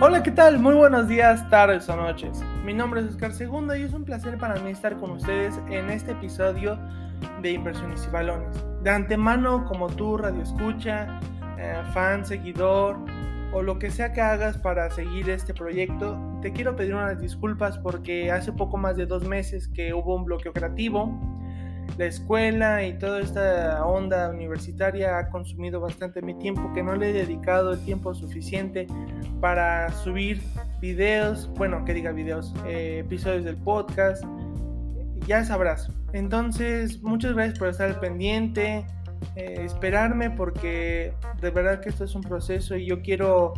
Hola, ¿qué tal? Muy buenos días, tardes o noches. Mi nombre es Oscar Segundo y es un placer para mí estar con ustedes en este episodio de Inversiones y Balones. De antemano, como tú, radio escucha, eh, fan, seguidor o lo que sea que hagas para seguir este proyecto, te quiero pedir unas disculpas porque hace poco más de dos meses que hubo un bloqueo creativo la escuela y toda esta onda universitaria ha consumido bastante mi tiempo que no le he dedicado el tiempo suficiente para subir videos, bueno, que diga videos, eh, episodios del podcast, ya sabrás. Entonces, muchas gracias por estar pendiente, eh, esperarme porque de verdad que esto es un proceso y yo quiero,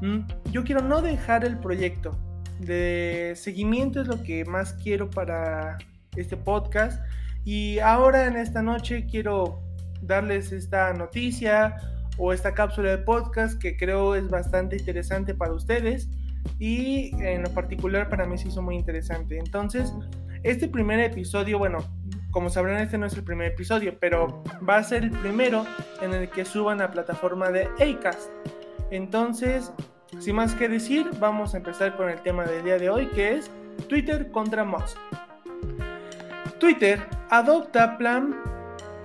mm, yo quiero no dejar el proyecto. De seguimiento es lo que más quiero para este podcast y ahora en esta noche quiero darles esta noticia o esta cápsula de podcast que creo es bastante interesante para ustedes y en lo particular para mí se hizo muy interesante. Entonces, este primer episodio, bueno, como sabrán, este no es el primer episodio, pero va a ser el primero en el que suban a la plataforma de Acast. Entonces, sin más que decir, vamos a empezar con el tema del día de hoy, que es Twitter contra Musk. Twitter adopta plan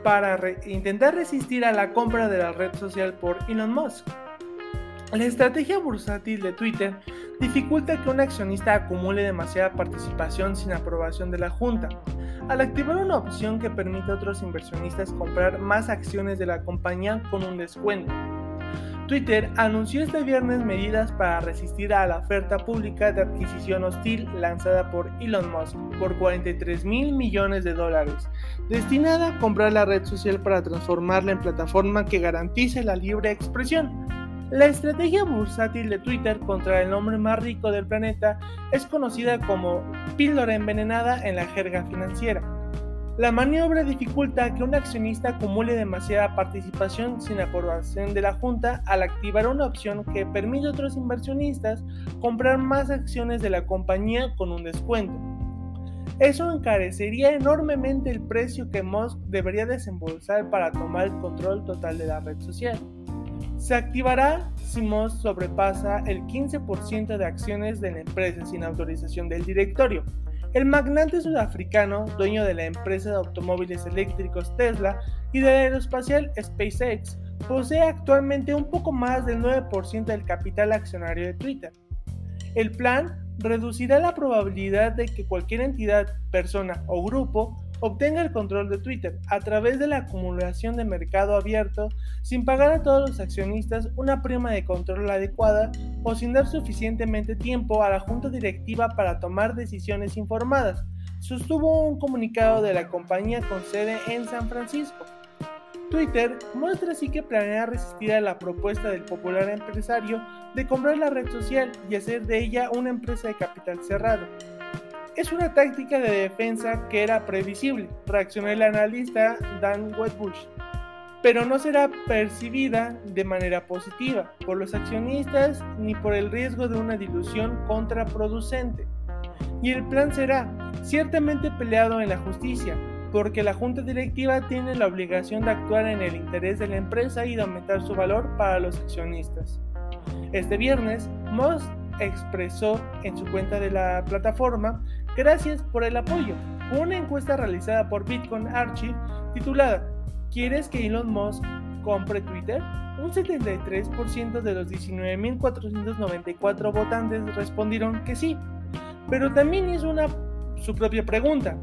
para intentar resistir a la compra de la red social por Elon Musk. La estrategia bursátil de Twitter dificulta que un accionista acumule demasiada participación sin aprobación de la Junta, al activar una opción que permite a otros inversionistas comprar más acciones de la compañía con un descuento. Twitter anunció este viernes medidas para resistir a la oferta pública de adquisición hostil lanzada por Elon Musk por 43 mil millones de dólares, destinada a comprar la red social para transformarla en plataforma que garantice la libre expresión. La estrategia bursátil de Twitter contra el hombre más rico del planeta es conocida como píldora envenenada en la jerga financiera. La maniobra dificulta que un accionista acumule demasiada participación sin aprobación de la Junta al activar una opción que permite a otros inversionistas comprar más acciones de la compañía con un descuento. Eso encarecería enormemente el precio que Musk debería desembolsar para tomar el control total de la red social. Se activará si Musk sobrepasa el 15% de acciones de la empresa sin autorización del directorio, el magnate sudafricano, dueño de la empresa de automóviles eléctricos Tesla y de la aeroespacial SpaceX, posee actualmente un poco más del 9% del capital accionario de Twitter. El plan reducirá la probabilidad de que cualquier entidad, persona o grupo obtenga el control de Twitter a través de la acumulación de mercado abierto sin pagar a todos los accionistas una prima de control adecuada o sin dar suficientemente tiempo a la junta directiva para tomar decisiones informadas, sostuvo un comunicado de la compañía con sede en San Francisco. Twitter muestra así que planea resistir a la propuesta del popular empresario de comprar la red social y hacer de ella una empresa de capital cerrado. Es una táctica de defensa que era previsible, reaccionó el analista Dan Wedbush, pero no será percibida de manera positiva por los accionistas ni por el riesgo de una dilución contraproducente. Y el plan será ciertamente peleado en la justicia, porque la junta directiva tiene la obligación de actuar en el interés de la empresa y de aumentar su valor para los accionistas. Este viernes, Moss expresó en su cuenta de la plataforma Gracias por el apoyo. Una encuesta realizada por Bitcoin Archive titulada ¿Quieres que Elon Musk compre Twitter? Un 73% de los 19.494 votantes respondieron que sí, pero también hizo una, su propia pregunta.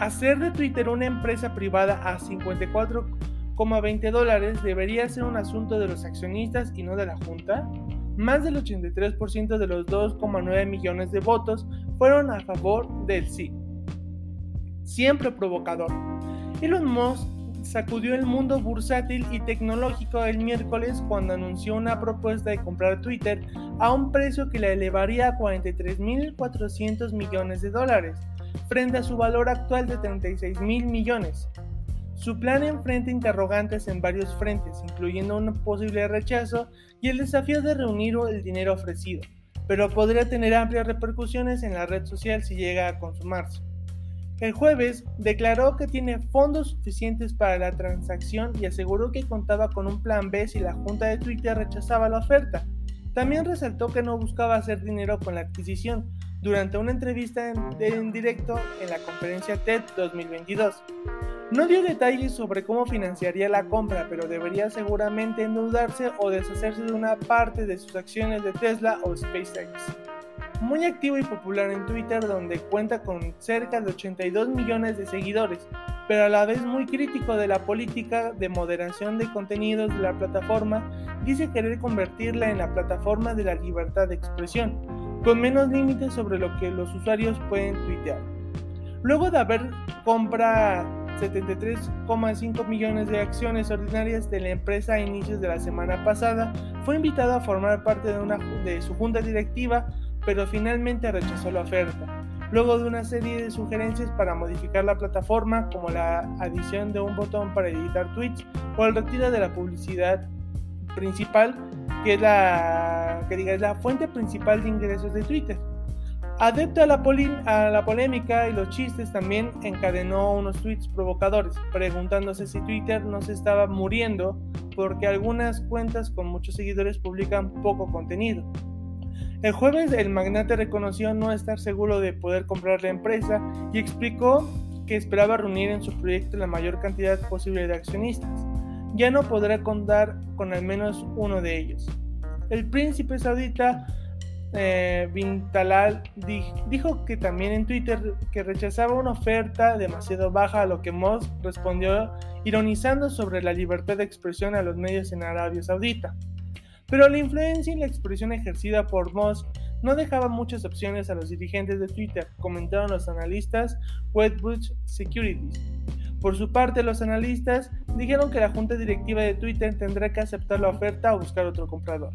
¿Hacer de Twitter una empresa privada a 54,20 dólares debería ser un asunto de los accionistas y no de la Junta? Más del 83% de los 2,9 millones de votos fueron a favor del sí. Siempre provocador. Elon Musk sacudió el mundo bursátil y tecnológico el miércoles cuando anunció una propuesta de comprar Twitter a un precio que la elevaría a 43.400 millones de dólares, frente a su valor actual de 36 mil millones. Su plan enfrenta interrogantes en varios frentes, incluyendo un posible rechazo y el desafío de reunir el dinero ofrecido, pero podría tener amplias repercusiones en la red social si llega a consumarse. El jueves declaró que tiene fondos suficientes para la transacción y aseguró que contaba con un plan B si la junta de Twitter rechazaba la oferta. También resaltó que no buscaba hacer dinero con la adquisición durante una entrevista en, directo en la conferencia TED 2022. No dio detalles sobre cómo financiaría la compra, pero debería seguramente endeudarse o deshacerse de una parte de sus acciones de Tesla o SpaceX. Muy activo y popular en Twitter donde cuenta con cerca de 82 millones de seguidores, pero a la vez muy crítico de la política de moderación de contenidos de la plataforma, dice querer convertirla en la plataforma de la libertad de expresión, con menos límites sobre lo que los usuarios pueden tuitear. Luego de haber compra 73,5 millones de acciones ordinarias de la empresa a inicios de la semana pasada, fue invitado a formar parte de, una, de su junta directiva, pero finalmente rechazó la oferta. Luego de una serie de sugerencias para modificar la plataforma, como la adición de un botón para editar tweets o el retiro de la publicidad principal, que es la, que diga, es la fuente principal de ingresos de Twitter. Adepto a la, a la polémica y los chistes, también encadenó unos tweets provocadores, preguntándose si Twitter no se estaba muriendo porque algunas cuentas con muchos seguidores publican poco contenido. El jueves el magnate reconoció no estar seguro de poder comprar la empresa y explicó que esperaba reunir en su proyecto la mayor cantidad posible de accionistas. Ya no podrá contar con al menos uno de ellos. El príncipe saudita eh, Bintalal dijo que también en Twitter que rechazaba una oferta demasiado baja a lo que Moss respondió ironizando sobre la libertad de expresión a los medios en Arabia Saudita. Pero la influencia y la expresión ejercida por Moss no dejaba muchas opciones a los dirigentes de Twitter, comentaron los analistas Wedbush Securities. Por su parte, los analistas dijeron que la junta directiva de Twitter tendrá que aceptar la oferta o buscar otro comprador.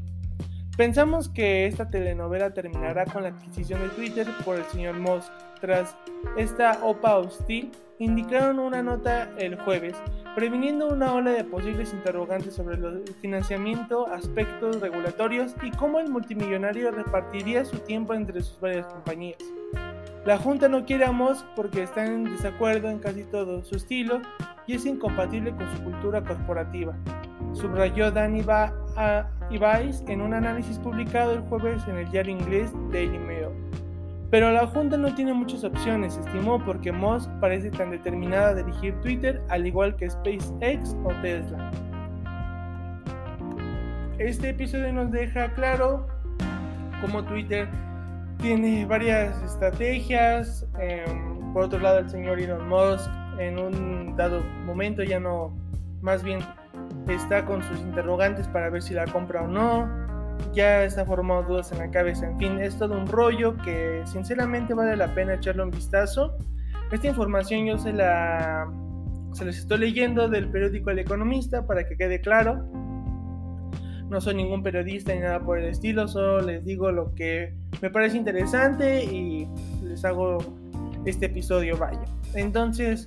Pensamos que esta telenovela terminará con la adquisición de Twitter por el señor Musk. Tras esta OPA hostil, indicaron una nota el jueves, previniendo una ola de posibles interrogantes sobre el financiamiento, aspectos regulatorios y cómo el multimillonario repartiría su tiempo entre sus varias compañías. La Junta no quiere a Musk porque está en desacuerdo en casi todo su estilo y es incompatible con su cultura corporativa subrayó Danny Ibáez en un análisis publicado el jueves en el diario inglés Daily Mail. Pero la Junta no tiene muchas opciones, estimó, porque Musk parece tan determinada a dirigir Twitter al igual que SpaceX o Tesla. Este episodio nos deja claro cómo Twitter tiene varias estrategias. Em, por otro lado, el señor Elon Musk en un dado momento ya no, más bien está con sus interrogantes para ver si la compra o no, ya está formado dudas en la cabeza, en fin, es todo un rollo que sinceramente vale la pena echarle un vistazo. Esta información yo se la se les estoy leyendo del periódico El Economista para que quede claro. No soy ningún periodista ni nada por el estilo, solo les digo lo que me parece interesante y les hago este episodio, vaya. Entonces,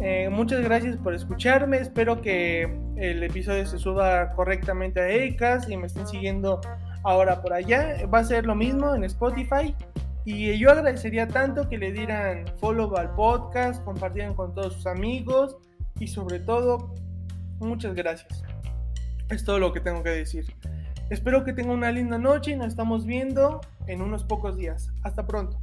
eh, muchas gracias por escucharme. Espero que el episodio se suba correctamente a ECAS y me estén siguiendo ahora por allá. Va a ser lo mismo en Spotify. Y yo agradecería tanto que le dieran follow al podcast, compartieran con todos sus amigos y sobre todo, muchas gracias. Es todo lo que tengo que decir. Espero que tengan una linda noche y nos estamos viendo en unos pocos días. Hasta pronto.